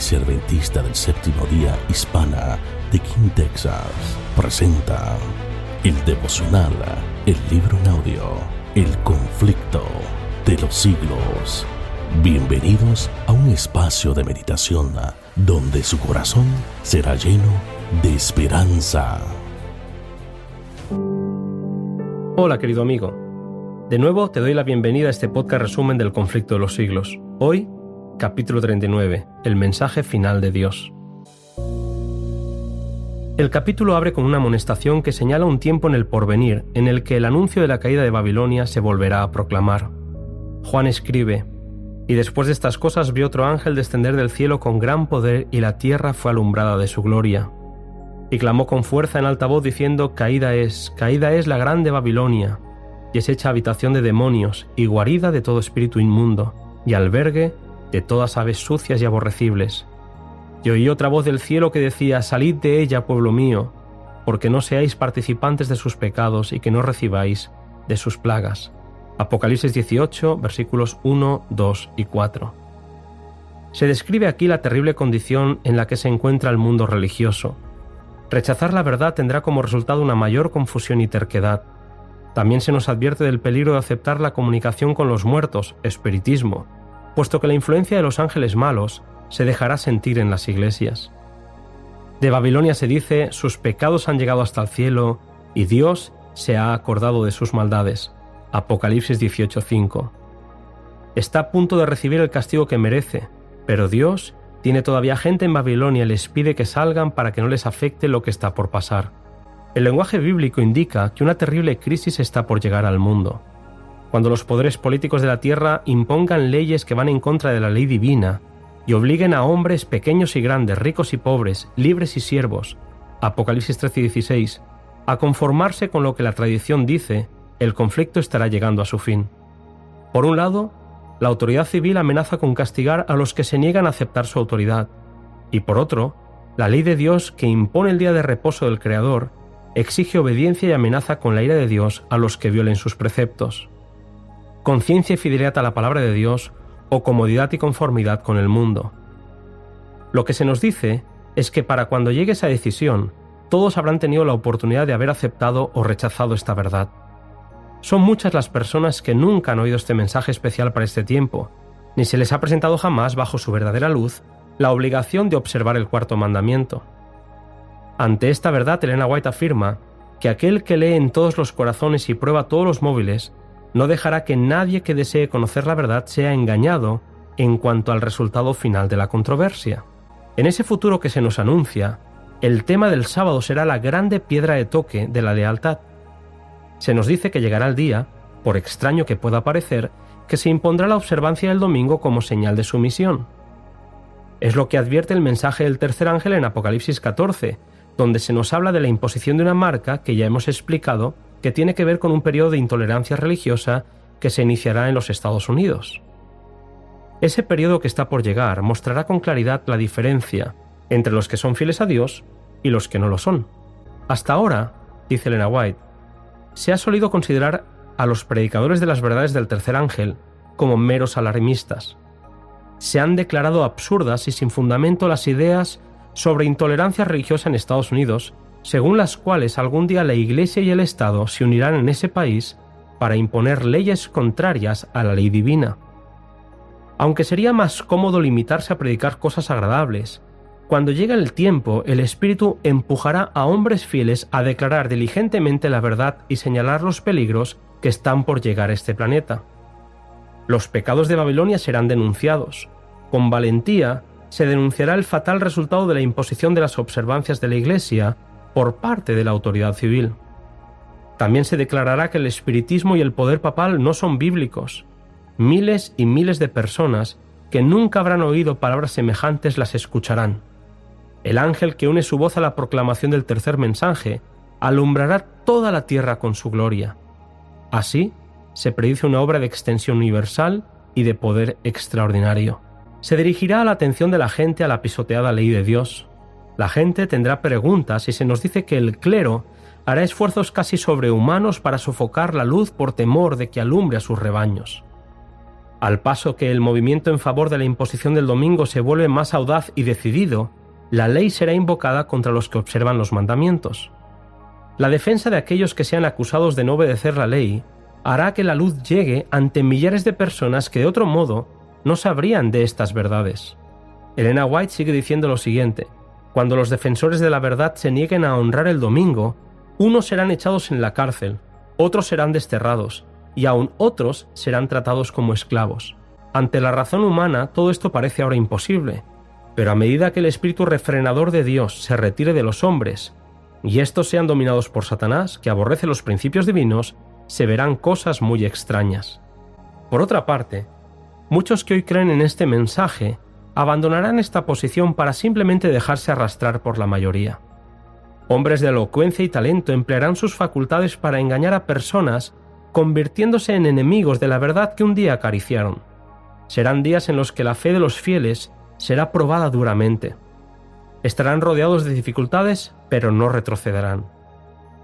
Iglesia del Séptimo Día Hispana de King, Texas, presenta el devocional, el libro en audio, El conflicto de los siglos. Bienvenidos a un espacio de meditación donde su corazón será lleno de esperanza. Hola querido amigo. De nuevo te doy la bienvenida a este podcast resumen del conflicto de los siglos. Hoy capítulo 39, el mensaje final de Dios. El capítulo abre con una amonestación que señala un tiempo en el porvenir en el que el anuncio de la caída de Babilonia se volverá a proclamar. Juan escribe, Y después de estas cosas vio otro ángel descender del cielo con gran poder y la tierra fue alumbrada de su gloria. Y clamó con fuerza en alta voz diciendo, Caída es, caída es la grande Babilonia, y es hecha habitación de demonios y guarida de todo espíritu inmundo, y albergue de todas aves sucias y aborrecibles. Y oí otra voz del cielo que decía, Salid de ella, pueblo mío, porque no seáis participantes de sus pecados y que no recibáis de sus plagas. Apocalipsis 18, versículos 1, 2 y 4. Se describe aquí la terrible condición en la que se encuentra el mundo religioso. Rechazar la verdad tendrá como resultado una mayor confusión y terquedad. También se nos advierte del peligro de aceptar la comunicación con los muertos, espiritismo, puesto que la influencia de los ángeles malos se dejará sentir en las iglesias. De Babilonia se dice, sus pecados han llegado hasta el cielo y Dios se ha acordado de sus maldades. Apocalipsis 18:5. Está a punto de recibir el castigo que merece, pero Dios tiene todavía gente en Babilonia y les pide que salgan para que no les afecte lo que está por pasar. El lenguaje bíblico indica que una terrible crisis está por llegar al mundo cuando los poderes políticos de la tierra impongan leyes que van en contra de la ley divina y obliguen a hombres pequeños y grandes, ricos y pobres, libres y siervos, Apocalipsis 13 y 16, a conformarse con lo que la tradición dice, el conflicto estará llegando a su fin. Por un lado, la autoridad civil amenaza con castigar a los que se niegan a aceptar su autoridad, y por otro, la ley de Dios que impone el día de reposo del Creador exige obediencia y amenaza con la ira de Dios a los que violen sus preceptos conciencia y fidelidad a la palabra de Dios o comodidad y conformidad con el mundo. Lo que se nos dice es que para cuando llegue esa decisión, todos habrán tenido la oportunidad de haber aceptado o rechazado esta verdad. Son muchas las personas que nunca han oído este mensaje especial para este tiempo, ni se les ha presentado jamás bajo su verdadera luz la obligación de observar el cuarto mandamiento. Ante esta verdad, Elena White afirma que aquel que lee en todos los corazones y prueba todos los móviles no dejará que nadie que desee conocer la verdad sea engañado en cuanto al resultado final de la controversia. En ese futuro que se nos anuncia, el tema del sábado será la grande piedra de toque de la lealtad. Se nos dice que llegará el día, por extraño que pueda parecer, que se impondrá la observancia del domingo como señal de sumisión. Es lo que advierte el mensaje del tercer ángel en Apocalipsis 14, donde se nos habla de la imposición de una marca que ya hemos explicado que tiene que ver con un periodo de intolerancia religiosa que se iniciará en los Estados Unidos. Ese periodo que está por llegar mostrará con claridad la diferencia entre los que son fieles a Dios y los que no lo son. Hasta ahora, dice Elena White, se ha solido considerar a los predicadores de las verdades del tercer ángel como meros alarmistas. Se han declarado absurdas y sin fundamento las ideas sobre intolerancia religiosa en Estados Unidos según las cuales algún día la Iglesia y el Estado se unirán en ese país para imponer leyes contrarias a la ley divina. Aunque sería más cómodo limitarse a predicar cosas agradables, cuando llegue el tiempo el Espíritu empujará a hombres fieles a declarar diligentemente la verdad y señalar los peligros que están por llegar a este planeta. Los pecados de Babilonia serán denunciados. Con valentía se denunciará el fatal resultado de la imposición de las observancias de la Iglesia por parte de la autoridad civil. También se declarará que el espiritismo y el poder papal no son bíblicos. Miles y miles de personas que nunca habrán oído palabras semejantes las escucharán. El ángel que une su voz a la proclamación del tercer mensaje alumbrará toda la tierra con su gloria. Así, se predice una obra de extensión universal y de poder extraordinario. Se dirigirá la atención de la gente a la pisoteada ley de Dios, la gente tendrá preguntas y se nos dice que el clero hará esfuerzos casi sobrehumanos para sofocar la luz por temor de que alumbre a sus rebaños. Al paso que el movimiento en favor de la imposición del domingo se vuelve más audaz y decidido, la ley será invocada contra los que observan los mandamientos. La defensa de aquellos que sean acusados de no obedecer la ley hará que la luz llegue ante millares de personas que de otro modo no sabrían de estas verdades. Elena White sigue diciendo lo siguiente, cuando los defensores de la verdad se nieguen a honrar el domingo, unos serán echados en la cárcel, otros serán desterrados, y aún otros serán tratados como esclavos. Ante la razón humana todo esto parece ahora imposible, pero a medida que el espíritu refrenador de Dios se retire de los hombres, y estos sean dominados por Satanás, que aborrece los principios divinos, se verán cosas muy extrañas. Por otra parte, muchos que hoy creen en este mensaje abandonarán esta posición para simplemente dejarse arrastrar por la mayoría. Hombres de elocuencia y talento emplearán sus facultades para engañar a personas, convirtiéndose en enemigos de la verdad que un día acariciaron. Serán días en los que la fe de los fieles será probada duramente. Estarán rodeados de dificultades, pero no retrocederán.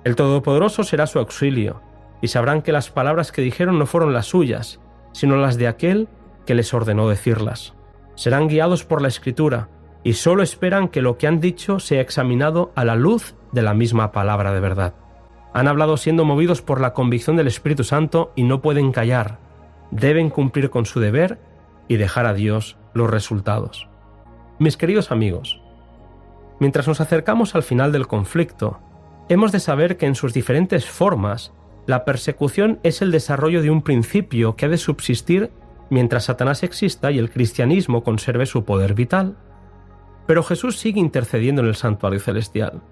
El Todopoderoso será su auxilio, y sabrán que las palabras que dijeron no fueron las suyas, sino las de aquel que les ordenó decirlas. Serán guiados por la Escritura, y solo esperan que lo que han dicho sea examinado a la luz de la misma palabra de verdad. Han hablado siendo movidos por la convicción del Espíritu Santo y no pueden callar. Deben cumplir con su deber y dejar a Dios los resultados. Mis queridos amigos, mientras nos acercamos al final del conflicto, hemos de saber que en sus diferentes formas la persecución es el desarrollo de un principio que ha de subsistir mientras Satanás exista y el cristianismo conserve su poder vital. Pero Jesús sigue intercediendo en el santuario celestial.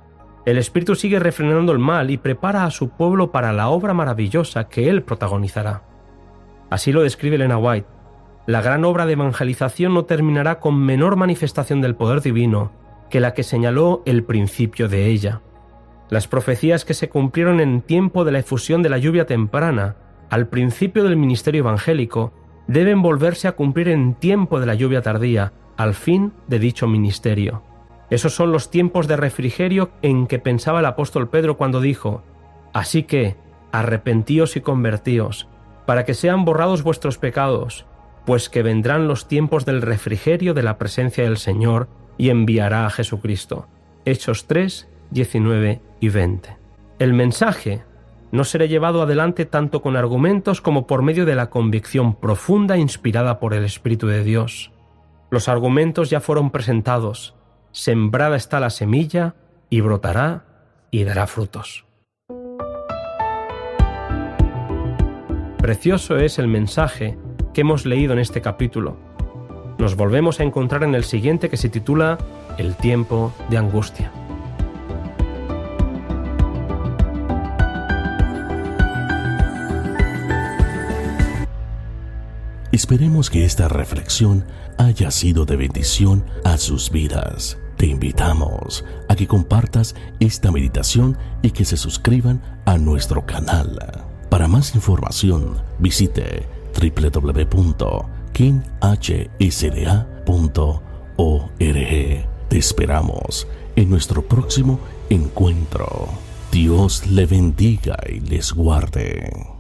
El Espíritu sigue refrenando el mal y prepara a su pueblo para la obra maravillosa que él protagonizará. Así lo describe Elena White. La gran obra de evangelización no terminará con menor manifestación del poder divino que la que señaló el principio de ella. Las profecías que se cumplieron en tiempo de la efusión de la lluvia temprana, al principio del ministerio evangélico, deben volverse a cumplir en tiempo de la lluvia tardía, al fin de dicho ministerio. Esos son los tiempos de refrigerio en que pensaba el apóstol Pedro cuando dijo, Así que, arrepentíos y convertíos, para que sean borrados vuestros pecados, pues que vendrán los tiempos del refrigerio de la presencia del Señor y enviará a Jesucristo. Hechos 3, 19 y 20. El mensaje no será llevado adelante tanto con argumentos como por medio de la convicción profunda inspirada por el Espíritu de Dios. Los argumentos ya fueron presentados, sembrada está la semilla y brotará y dará frutos. Precioso es el mensaje que hemos leído en este capítulo. Nos volvemos a encontrar en el siguiente que se titula El tiempo de angustia. Esperemos que esta reflexión haya sido de bendición a sus vidas. Te invitamos a que compartas esta meditación y que se suscriban a nuestro canal. Para más información, visite www.kinhsda.org. Te esperamos en nuestro próximo encuentro. Dios le bendiga y les guarde.